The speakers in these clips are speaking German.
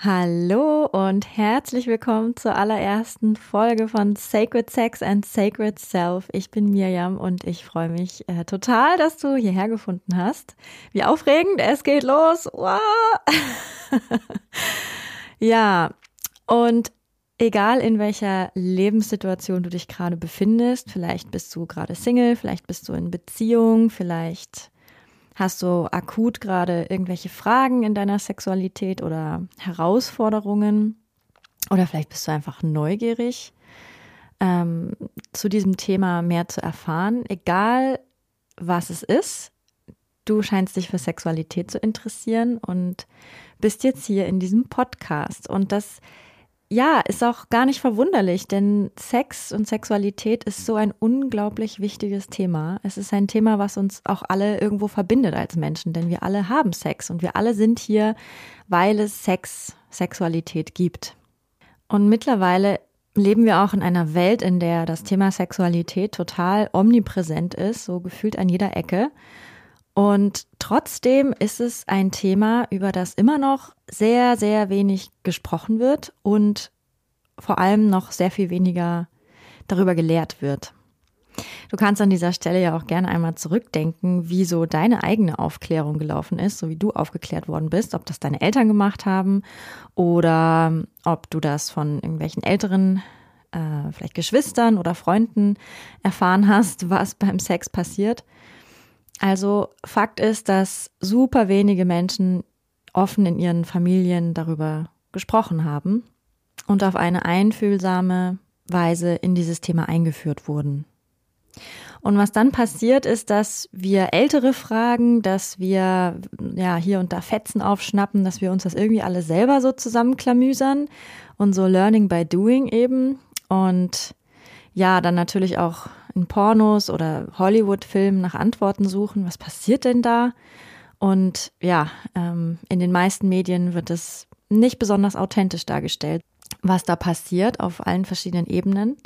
Hallo und herzlich willkommen zur allerersten Folge von Sacred Sex and Sacred Self. Ich bin Mirjam und ich freue mich äh, total, dass du hierher gefunden hast. Wie aufregend, es geht los. Ja, und egal in welcher Lebenssituation du dich gerade befindest, vielleicht bist du gerade Single, vielleicht bist du in Beziehung, vielleicht Hast du akut gerade irgendwelche Fragen in deiner Sexualität oder Herausforderungen? Oder vielleicht bist du einfach neugierig, ähm, zu diesem Thema mehr zu erfahren. Egal, was es ist, du scheinst dich für Sexualität zu interessieren und bist jetzt hier in diesem Podcast. Und das ja, ist auch gar nicht verwunderlich, denn Sex und Sexualität ist so ein unglaublich wichtiges Thema. Es ist ein Thema, was uns auch alle irgendwo verbindet als Menschen, denn wir alle haben Sex und wir alle sind hier, weil es Sex, Sexualität gibt. Und mittlerweile leben wir auch in einer Welt, in der das Thema Sexualität total omnipräsent ist, so gefühlt an jeder Ecke. Und trotzdem ist es ein Thema, über das immer noch sehr, sehr wenig gesprochen wird und vor allem noch sehr viel weniger darüber gelehrt wird. Du kannst an dieser Stelle ja auch gerne einmal zurückdenken, wie so deine eigene Aufklärung gelaufen ist, so wie du aufgeklärt worden bist, ob das deine Eltern gemacht haben oder ob du das von irgendwelchen älteren, äh, vielleicht Geschwistern oder Freunden erfahren hast, was beim Sex passiert. Also Fakt ist, dass super wenige Menschen offen in ihren Familien darüber gesprochen haben und auf eine einfühlsame Weise in dieses Thema eingeführt wurden. Und was dann passiert ist, dass wir ältere fragen, dass wir ja hier und da Fetzen aufschnappen, dass wir uns das irgendwie alle selber so zusammenklamüsern und so Learning by Doing eben. Und ja, dann natürlich auch in Pornos oder Hollywood-Filmen nach Antworten suchen. Was passiert denn da? Und ja, ähm, in den meisten Medien wird es nicht besonders authentisch dargestellt, was da passiert auf allen verschiedenen Ebenen.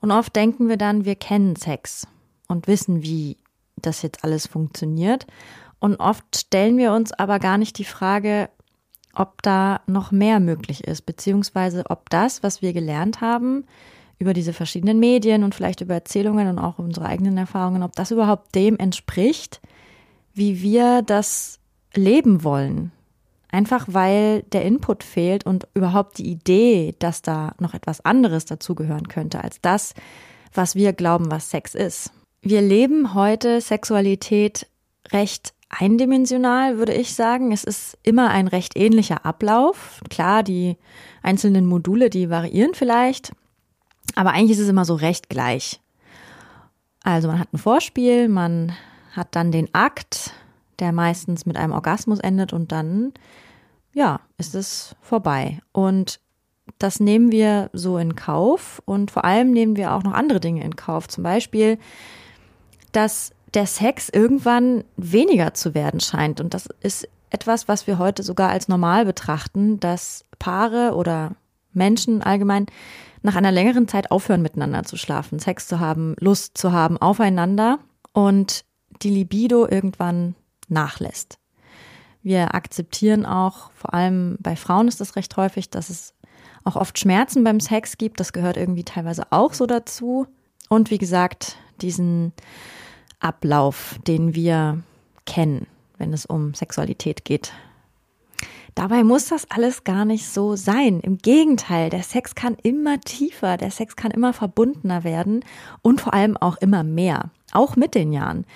Und oft denken wir dann, wir kennen Sex und wissen, wie das jetzt alles funktioniert. Und oft stellen wir uns aber gar nicht die Frage, ob da noch mehr möglich ist, beziehungsweise ob das, was wir gelernt haben, über diese verschiedenen Medien und vielleicht über Erzählungen und auch unsere eigenen Erfahrungen, ob das überhaupt dem entspricht, wie wir das leben wollen. Einfach weil der Input fehlt und überhaupt die Idee, dass da noch etwas anderes dazugehören könnte als das, was wir glauben, was Sex ist. Wir leben heute Sexualität recht eindimensional, würde ich sagen. Es ist immer ein recht ähnlicher Ablauf. Klar, die einzelnen Module, die variieren vielleicht, aber eigentlich ist es immer so recht gleich. Also man hat ein Vorspiel, man hat dann den Akt, der meistens mit einem Orgasmus endet und dann, ja, ist es vorbei. Und das nehmen wir so in Kauf und vor allem nehmen wir auch noch andere Dinge in Kauf. Zum Beispiel, dass der Sex irgendwann weniger zu werden scheint. Und das ist etwas, was wir heute sogar als normal betrachten, dass Paare oder Menschen allgemein nach einer längeren Zeit aufhören miteinander zu schlafen, Sex zu haben, Lust zu haben aufeinander und die Libido irgendwann nachlässt. Wir akzeptieren auch, vor allem bei Frauen ist das recht häufig, dass es auch oft Schmerzen beim Sex gibt. Das gehört irgendwie teilweise auch so dazu. Und wie gesagt, diesen Ablauf, den wir kennen, wenn es um Sexualität geht. Dabei muss das alles gar nicht so sein. Im Gegenteil, der Sex kann immer tiefer, der Sex kann immer verbundener werden und vor allem auch immer mehr, auch mit den Jahren.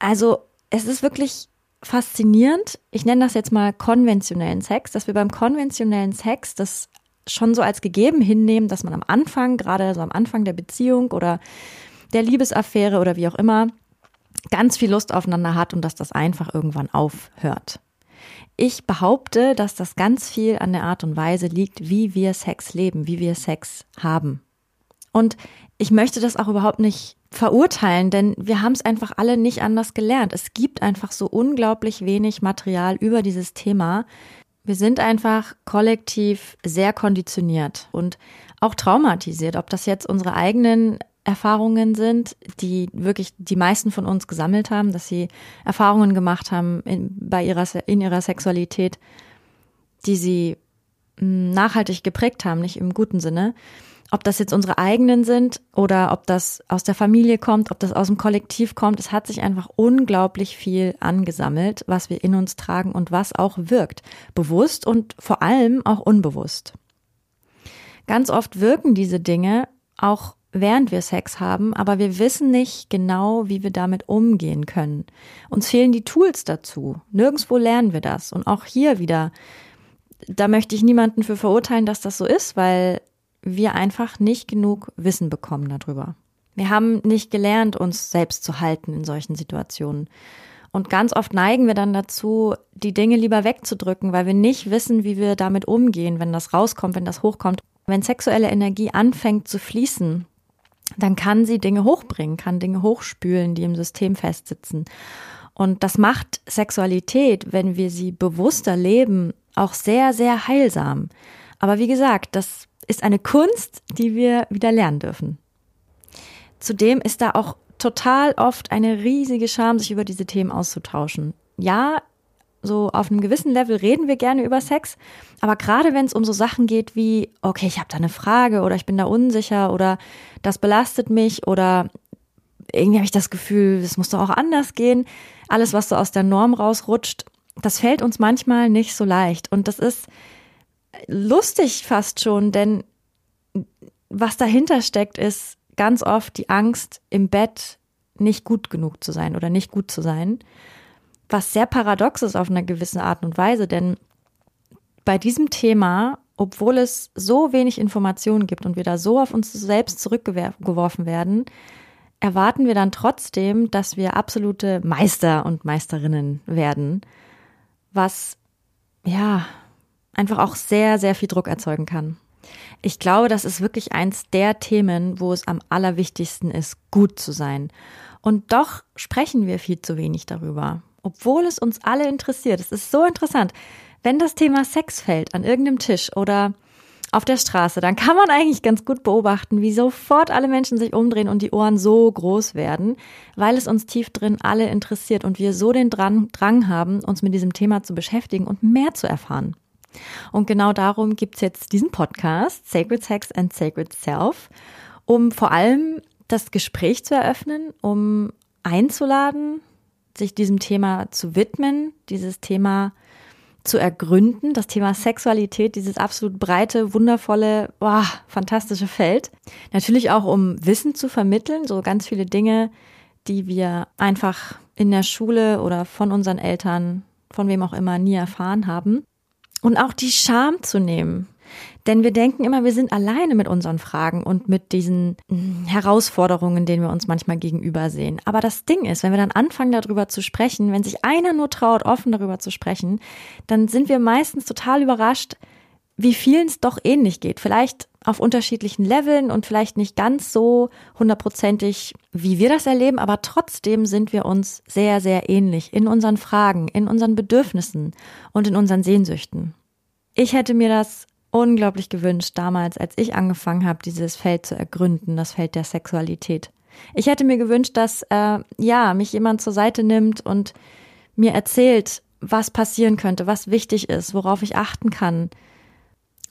Also es ist wirklich faszinierend. Ich nenne das jetzt mal konventionellen Sex, dass wir beim konventionellen Sex das schon so als gegeben hinnehmen, dass man am Anfang, gerade so am Anfang der Beziehung oder der Liebesaffäre oder wie auch immer, ganz viel Lust aufeinander hat und dass das einfach irgendwann aufhört. Ich behaupte, dass das ganz viel an der Art und Weise liegt, wie wir Sex leben, wie wir Sex haben. Und ich möchte das auch überhaupt nicht verurteilen, denn wir haben es einfach alle nicht anders gelernt. Es gibt einfach so unglaublich wenig Material über dieses Thema. Wir sind einfach kollektiv sehr konditioniert und auch traumatisiert, ob das jetzt unsere eigenen Erfahrungen sind, die wirklich die meisten von uns gesammelt haben, dass sie Erfahrungen gemacht haben in, bei ihrer, in ihrer Sexualität, die sie hm, nachhaltig geprägt haben, nicht im guten Sinne. Ob das jetzt unsere eigenen sind oder ob das aus der Familie kommt, ob das aus dem Kollektiv kommt, es hat sich einfach unglaublich viel angesammelt, was wir in uns tragen und was auch wirkt. Bewusst und vor allem auch unbewusst. Ganz oft wirken diese Dinge auch während wir Sex haben, aber wir wissen nicht genau, wie wir damit umgehen können. Uns fehlen die Tools dazu. Nirgendwo lernen wir das. Und auch hier wieder, da möchte ich niemanden für verurteilen, dass das so ist, weil wir einfach nicht genug Wissen bekommen darüber. Wir haben nicht gelernt, uns selbst zu halten in solchen Situationen. Und ganz oft neigen wir dann dazu, die Dinge lieber wegzudrücken, weil wir nicht wissen, wie wir damit umgehen, wenn das rauskommt, wenn das hochkommt. Wenn sexuelle Energie anfängt zu fließen, dann kann sie Dinge hochbringen, kann Dinge hochspülen, die im System festsitzen. Und das macht Sexualität, wenn wir sie bewusster leben, auch sehr, sehr heilsam. Aber wie gesagt, das ist eine Kunst, die wir wieder lernen dürfen. Zudem ist da auch total oft eine riesige Scham, sich über diese Themen auszutauschen. Ja, so auf einem gewissen Level reden wir gerne über Sex, aber gerade wenn es um so Sachen geht wie, okay, ich habe da eine Frage oder ich bin da unsicher oder das belastet mich oder irgendwie habe ich das Gefühl, es muss doch auch anders gehen, alles, was so aus der Norm rausrutscht, das fällt uns manchmal nicht so leicht. Und das ist lustig fast schon, denn was dahinter steckt, ist ganz oft die Angst, im Bett nicht gut genug zu sein oder nicht gut zu sein was sehr paradox ist auf eine gewisse Art und Weise, denn bei diesem Thema, obwohl es so wenig Informationen gibt und wir da so auf uns selbst zurückgeworfen werden, erwarten wir dann trotzdem, dass wir absolute Meister und Meisterinnen werden, was ja einfach auch sehr, sehr viel Druck erzeugen kann. Ich glaube, das ist wirklich eins der Themen, wo es am allerwichtigsten ist, gut zu sein. Und doch sprechen wir viel zu wenig darüber obwohl es uns alle interessiert. Es ist so interessant. Wenn das Thema Sex fällt an irgendeinem Tisch oder auf der Straße, dann kann man eigentlich ganz gut beobachten, wie sofort alle Menschen sich umdrehen und die Ohren so groß werden, weil es uns tief drin alle interessiert und wir so den Drang, haben, uns mit diesem Thema zu beschäftigen und mehr zu erfahren. Und genau darum gibt es jetzt diesen Podcast, Sacred Sex and Sacred Self, um vor allem das Gespräch zu eröffnen, um einzuladen, sich diesem Thema zu widmen, dieses Thema zu ergründen, das Thema Sexualität, dieses absolut breite, wundervolle, boah, fantastische Feld. Natürlich auch, um Wissen zu vermitteln, so ganz viele Dinge, die wir einfach in der Schule oder von unseren Eltern, von wem auch immer, nie erfahren haben. Und auch die Scham zu nehmen, denn wir denken immer, wir sind alleine mit unseren Fragen und mit diesen hm, Herausforderungen, denen wir uns manchmal gegenüber sehen. Aber das Ding ist, wenn wir dann anfangen, darüber zu sprechen, wenn sich einer nur traut, offen darüber zu sprechen, dann sind wir meistens total überrascht, wie vielen es doch ähnlich geht. Vielleicht auf unterschiedlichen Leveln und vielleicht nicht ganz so hundertprozentig, wie wir das erleben, aber trotzdem sind wir uns sehr, sehr ähnlich in unseren Fragen, in unseren Bedürfnissen und in unseren Sehnsüchten. Ich hätte mir das unglaublich gewünscht damals, als ich angefangen habe, dieses Feld zu ergründen, das Feld der Sexualität. Ich hätte mir gewünscht, dass äh, ja mich jemand zur Seite nimmt und mir erzählt, was passieren könnte, was wichtig ist, worauf ich achten kann.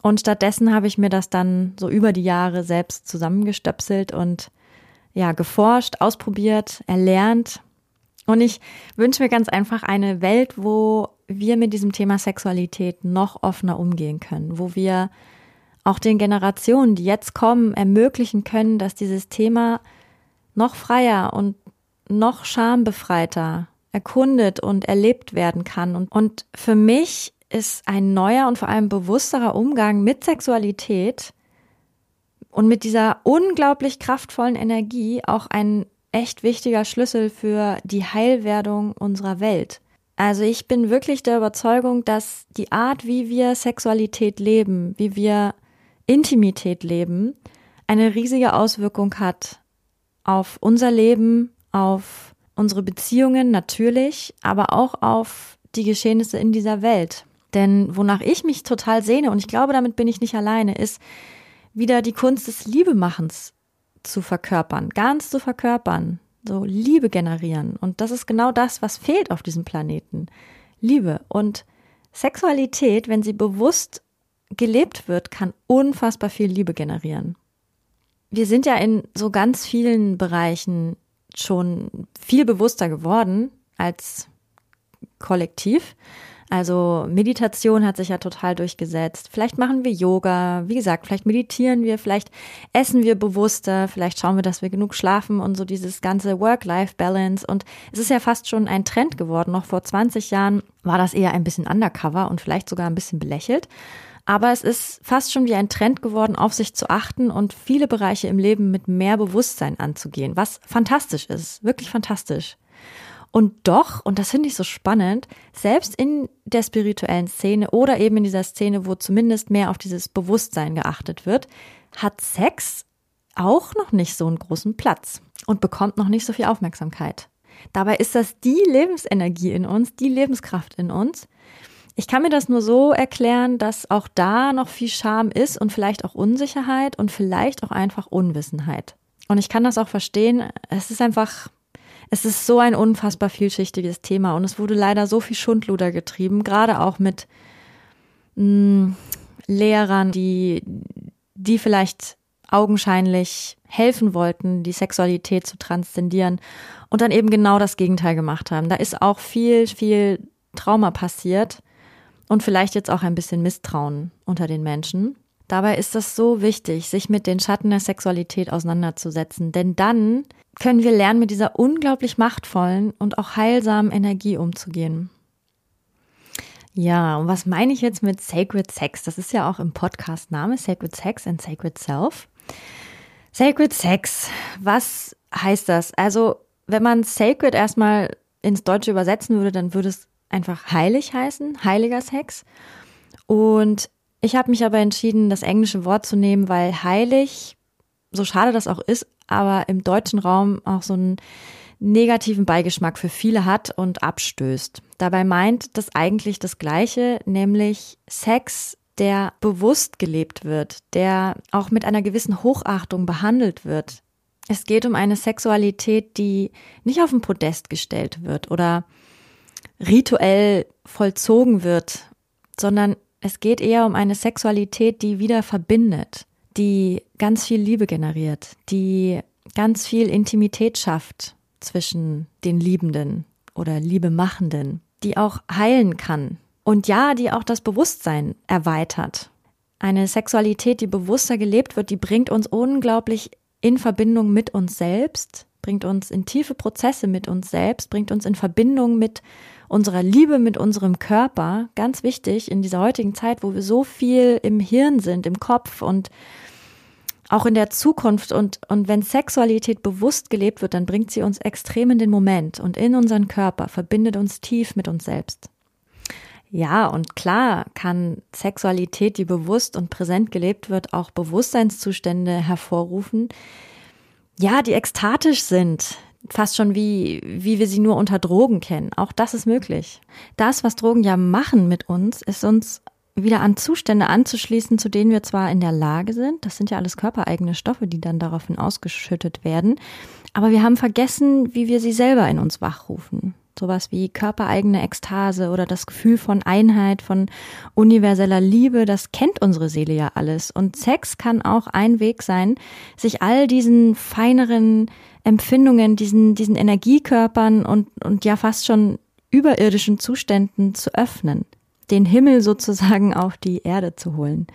Und stattdessen habe ich mir das dann so über die Jahre selbst zusammengestöpselt und ja, geforscht, ausprobiert, erlernt. Und ich wünsche mir ganz einfach eine Welt, wo wir mit diesem Thema Sexualität noch offener umgehen können, wo wir auch den Generationen, die jetzt kommen, ermöglichen können, dass dieses Thema noch freier und noch schambefreiter erkundet und erlebt werden kann. Und, und für mich ist ein neuer und vor allem bewussterer Umgang mit Sexualität und mit dieser unglaublich kraftvollen Energie auch ein echt wichtiger Schlüssel für die Heilwerdung unserer Welt. Also ich bin wirklich der Überzeugung, dass die Art, wie wir Sexualität leben, wie wir Intimität leben, eine riesige Auswirkung hat auf unser Leben, auf unsere Beziehungen natürlich, aber auch auf die Geschehnisse in dieser Welt. Denn wonach ich mich total sehne, und ich glaube, damit bin ich nicht alleine, ist wieder die Kunst des Liebemachens zu verkörpern, ganz zu verkörpern, so Liebe generieren. Und das ist genau das, was fehlt auf diesem Planeten. Liebe. Und Sexualität, wenn sie bewusst gelebt wird, kann unfassbar viel Liebe generieren. Wir sind ja in so ganz vielen Bereichen schon viel bewusster geworden als Kollektiv. Also Meditation hat sich ja total durchgesetzt. Vielleicht machen wir Yoga, wie gesagt, vielleicht meditieren wir, vielleicht essen wir bewusster, vielleicht schauen wir, dass wir genug schlafen und so dieses ganze Work-Life-Balance. Und es ist ja fast schon ein Trend geworden. Noch vor 20 Jahren war das eher ein bisschen undercover und vielleicht sogar ein bisschen belächelt. Aber es ist fast schon wie ein Trend geworden, auf sich zu achten und viele Bereiche im Leben mit mehr Bewusstsein anzugehen, was fantastisch ist, wirklich fantastisch. Und doch, und das finde ich so spannend, selbst in der spirituellen Szene oder eben in dieser Szene, wo zumindest mehr auf dieses Bewusstsein geachtet wird, hat Sex auch noch nicht so einen großen Platz und bekommt noch nicht so viel Aufmerksamkeit. Dabei ist das die Lebensenergie in uns, die Lebenskraft in uns, ich kann mir das nur so erklären, dass auch da noch viel Scham ist und vielleicht auch Unsicherheit und vielleicht auch einfach Unwissenheit. Und ich kann das auch verstehen. Es ist einfach, es ist so ein unfassbar vielschichtiges Thema und es wurde leider so viel Schundluder getrieben, gerade auch mit mh, hm, Lehrern, die, die vielleicht augenscheinlich helfen wollten, die Sexualität zu transzendieren und dann eben genau das Gegenteil gemacht haben. Da ist auch viel, viel Trauma passiert und vielleicht jetzt auch ein bisschen Misstrauen unter den Menschen. Dabei ist es so wichtig, sich mit den Schatten der Sexualität auseinanderzusetzen, denn dann können wir lernen, mit dieser unglaublich machtvollen und auch heilsamen Energie umzugehen. Ja, und was meine ich jetzt mit Sacred Sex? Das ist ja auch im Podcast Name Sacred Sex and Sacred Self. Sacred Sex, was heißt das? Also, wenn man Sacred erstmal ins Deutsche übersetzen würde, dann würde es einfach heilig heißen, heiliger Sex. Und ich habe mich aber entschieden, das englische Wort zu nehmen, weil heilig, so schade das auch ist, aber im deutschen Raum auch so einen negativen Beigeschmack für viele hat und abstößt. Dabei meint das eigentlich das Gleiche, nämlich Sex, der bewusst gelebt wird, der auch mit einer gewissen Hochachtung behandelt wird. Es geht um eine Sexualität, die nicht auf den Podest gestellt wird oder rituell vollzogen wird, sondern es geht eher um eine Sexualität, die wieder verbindet, die ganz viel Liebe generiert, die ganz viel Intimität schafft zwischen den Liebenden oder Liebemachenden, die auch heilen kann und ja, die auch das Bewusstsein erweitert. Eine Sexualität, die bewusster gelebt wird, die bringt uns unglaublich in Verbindung mit uns selbst, bringt uns in tiefe Prozesse mit uns selbst, bringt uns in Verbindung mit unserer Liebe mit unserem Körper, ganz wichtig in dieser heutigen Zeit, wo wir so viel im Hirn sind, im Kopf und auch in der Zukunft. Und, und wenn Sexualität bewusst gelebt wird, dann bringt sie uns extrem in den Moment. Und in unseren Körper, verbindet uns tief mit uns selbst. Ja, und klar kann Sexualität, die bewusst und präsent gelebt wird, auch Bewusstseinszustände hervorrufen, ja, die ekstatisch sind, fast schon wie, wie wir sie nur unter Drogen kennen. Auch das ist möglich. Das, was Drogen ja machen mit uns, ist uns wieder an Zustände anzuschließen, zu denen wir zwar in der Lage sind, das sind ja alles körpereigene Stoffe, die dann daraufhin ausgeschüttet werden, aber wir haben vergessen, wie wir sie selber in uns wachrufen. Sowas wie körpereigene Ekstase oder das Gefühl von Einheit, von universeller Liebe, das kennt unsere Seele ja alles. Und Sex kann auch ein Weg sein, sich all diesen feineren Empfindungen, diesen, diesen Energiekörpern und, und ja fast schon überirdischen Zuständen zu öffnen, den Himmel sozusagen auf die Erde zu holen.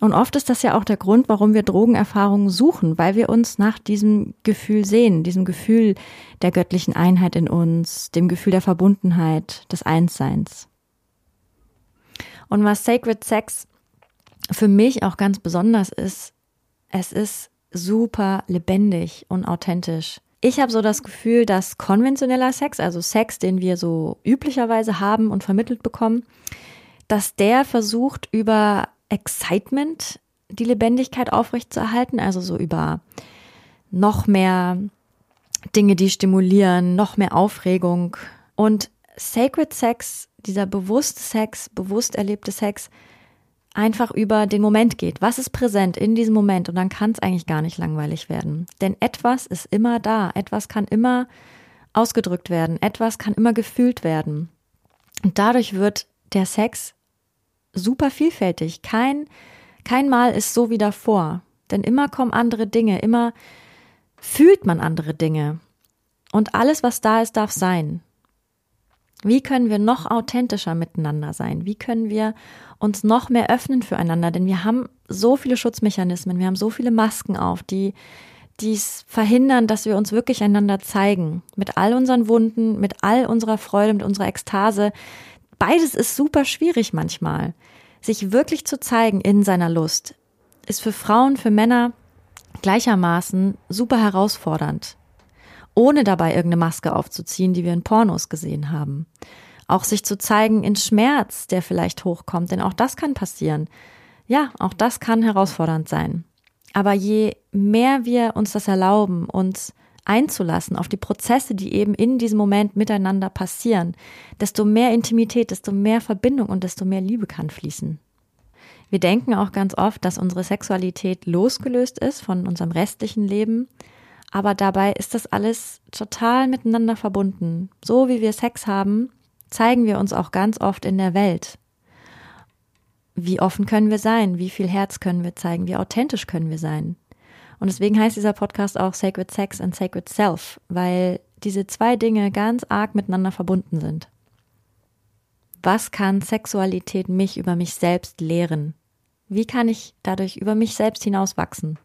Und oft ist das ja auch der Grund, warum wir Drogenerfahrungen suchen, weil wir uns nach diesem Gefühl sehen, diesem Gefühl der göttlichen Einheit in uns, dem Gefühl der Verbundenheit, des Einsseins. Und was Sacred Sex für mich auch ganz besonders ist, es ist super lebendig und authentisch. Ich habe so das Gefühl, dass konventioneller Sex, also Sex, den wir so üblicherweise haben und vermittelt bekommen, dass der versucht über Excitement die Lebendigkeit aufrechtzuerhalten, also so über noch mehr Dinge, die stimulieren, noch mehr Aufregung. Und Sacred Sex, dieser bewusste Sex, bewusst erlebte Sex, einfach über den Moment geht. Was ist präsent in diesem Moment? Und dann kann es eigentlich gar nicht langweilig werden. Denn etwas ist immer da. Etwas kann immer ausgedrückt werden. Etwas kann immer gefühlt werden. Und dadurch wird der Sex super vielfältig. Kein, kein Mal ist so wie davor. Denn immer kommen andere Dinge. Immer fühlt man andere Dinge. Und alles, was da ist, darf sein. Wie können wir noch authentischer miteinander sein? Wie können wir uns noch mehr öffnen füreinander? Denn wir haben so viele Schutzmechanismen, wir haben so viele Masken auf, die dies verhindern, dass wir uns wirklich einander zeigen. Mit all unseren Wunden, mit all unserer Freude, mit unserer Ekstase. Beides ist super schwierig manchmal. Sich wirklich zu zeigen in seiner Lust ist für Frauen, für Männer gleichermaßen super herausfordernd ohne dabei irgendeine Maske aufzuziehen, die wir in Pornos gesehen haben. Auch sich zu zeigen in Schmerz, der vielleicht hochkommt, denn auch das kann passieren. Ja, auch das kann herausfordernd sein. Aber je mehr wir uns das erlauben, uns einzulassen auf die Prozesse, die eben in diesem Moment miteinander passieren, desto mehr Intimität, desto mehr Verbindung und desto mehr Liebe kann fließen. Wir denken auch ganz oft, dass unsere Sexualität losgelöst ist von unserem restlichen Leben aber dabei ist das alles total miteinander verbunden. So wie wir Sex haben, zeigen wir uns auch ganz oft in der Welt. Wie offen können wir sein? Wie viel Herz können wir zeigen? Wie authentisch können wir sein? Und deswegen heißt dieser Podcast auch Sacred Sex and Sacred Self, weil diese zwei Dinge ganz arg miteinander verbunden sind. Was kann Sexualität mich über mich selbst lehren? Wie kann ich dadurch über mich selbst hinaus wachsen?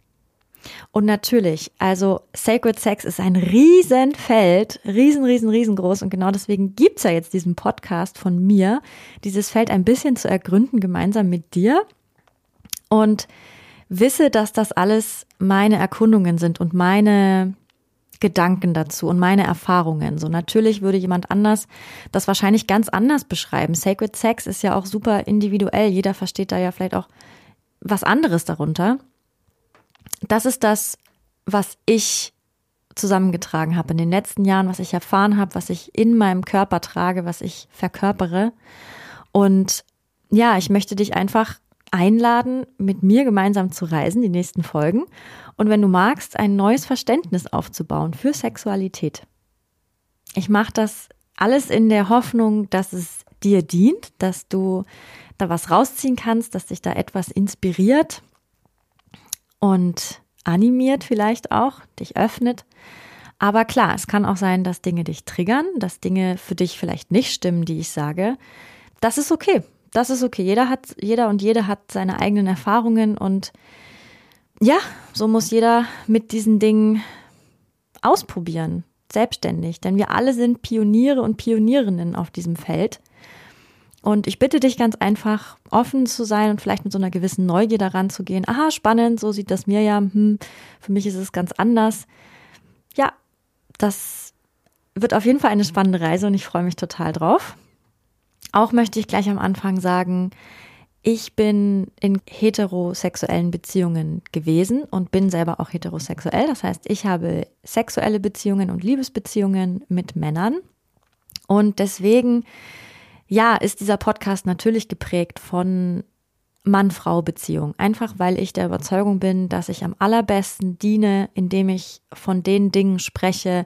Und natürlich, also Sacred Sex ist ein Riesenfeld, riesen, riesen, riesengroß. Und genau deswegen gibt's ja jetzt diesen Podcast von mir, dieses Feld ein bisschen zu ergründen, gemeinsam mit dir. Und wisse, dass das alles meine Erkundungen sind und meine Gedanken dazu und meine Erfahrungen. So natürlich würde jemand anders das wahrscheinlich ganz anders beschreiben. Sacred Sex ist ja auch super individuell. Jeder versteht da ja vielleicht auch was anderes darunter das ist das, was ich zusammengetragen habe in den letzten Jahren, was ich erfahren habe, was ich in meinem Körper trage, was ich verkörpere. Und ja, ich möchte dich einfach einladen, mit mir gemeinsam zu reisen, die nächsten Folgen. Und wenn du magst, ein neues Verständnis aufzubauen für Sexualität. Ich mache das alles in der Hoffnung, dass es dir dient, dass du da was rausziehen kannst, dass dich da etwas inspiriert und animiert vielleicht auch, dich öffnet. Aber klar, es kann auch sein, dass Dinge dich triggern, dass Dinge für dich vielleicht nicht stimmen, die ich sage. Das ist okay. Das ist okay. Jeder hat, jeder und jede hat seine eigenen Erfahrungen und ja, so muss jeder mit diesen Dingen ausprobieren, selbstständig. Denn wir alle sind Pioniere und Pionierinnen auf diesem Feld. Und ich bitte dich ganz einfach, offen zu sein und vielleicht mit so einer gewissen Neugier daran zu gehen. Aha, spannend, so sieht das mir ja. Hm, für mich ist es ganz anders. Ja, das wird auf jeden Fall eine spannende Reise und ich freue mich total drauf. Auch möchte ich gleich am Anfang sagen, ich bin in heterosexuellen Beziehungen gewesen und bin selber auch heterosexuell. Das heißt, ich habe sexuelle Beziehungen und Liebesbeziehungen mit Männern. Und deswegen ja, ist dieser Podcast natürlich geprägt von Mann-Frau-Beziehung. Einfach weil ich der Überzeugung bin, dass ich am allerbesten diene, indem ich von den Dingen spreche,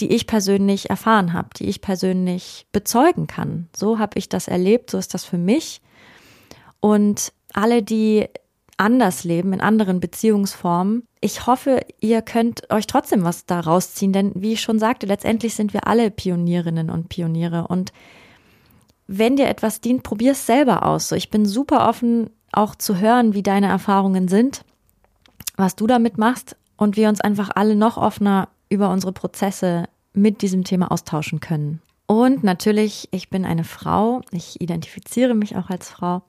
die ich persönlich erfahren habe, die ich persönlich bezeugen kann. So habe ich das erlebt, so ist das für mich. Und alle, die anders leben, in anderen Beziehungsformen, ich hoffe, ihr könnt euch trotzdem was da rausziehen, denn wie ich schon sagte, letztendlich sind wir alle Pionierinnen und Pioniere und wenn dir etwas dient, probier es selber aus. So, ich bin super offen, auch zu hören, wie deine Erfahrungen sind, was du damit machst und wir uns einfach alle noch offener über unsere Prozesse mit diesem Thema austauschen können. Und natürlich, ich bin eine Frau, ich identifiziere mich auch als Frau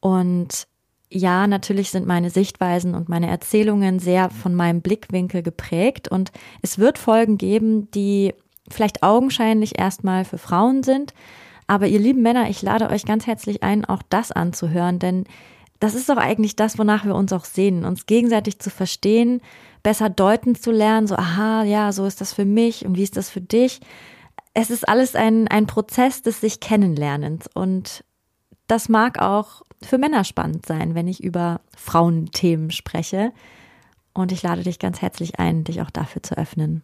und ja, natürlich sind meine Sichtweisen und meine Erzählungen sehr von meinem Blickwinkel geprägt und es wird Folgen geben, die vielleicht augenscheinlich erstmal für Frauen sind. Aber ihr lieben Männer, ich lade euch ganz herzlich ein, auch das anzuhören, denn das ist doch eigentlich das, wonach wir uns auch sehen, uns gegenseitig zu verstehen, besser deuten zu lernen, so, aha, ja, so ist das für mich und wie ist das für dich. Es ist alles ein, ein Prozess des sich Kennenlernens und das mag auch für Männer spannend sein, wenn ich über Frauenthemen spreche. Und ich lade dich ganz herzlich ein, dich auch dafür zu öffnen.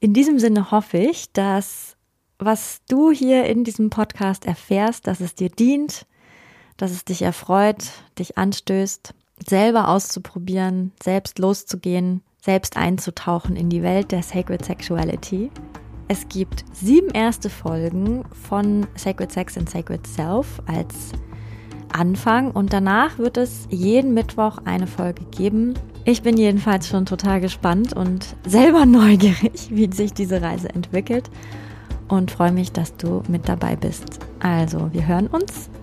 In diesem Sinne hoffe ich, dass was du hier in diesem Podcast erfährst, dass es dir dient, dass es dich erfreut, dich anstößt, selber auszuprobieren, selbst loszugehen, selbst einzutauchen in die Welt der Sacred Sexuality. Es gibt sieben erste Folgen von Sacred Sex and Sacred Self als Anfang und danach wird es jeden Mittwoch eine Folge geben. Ich bin jedenfalls schon total gespannt und selber neugierig, wie sich diese Reise entwickelt und freue mich, dass du mit dabei bist. Also, wir hören uns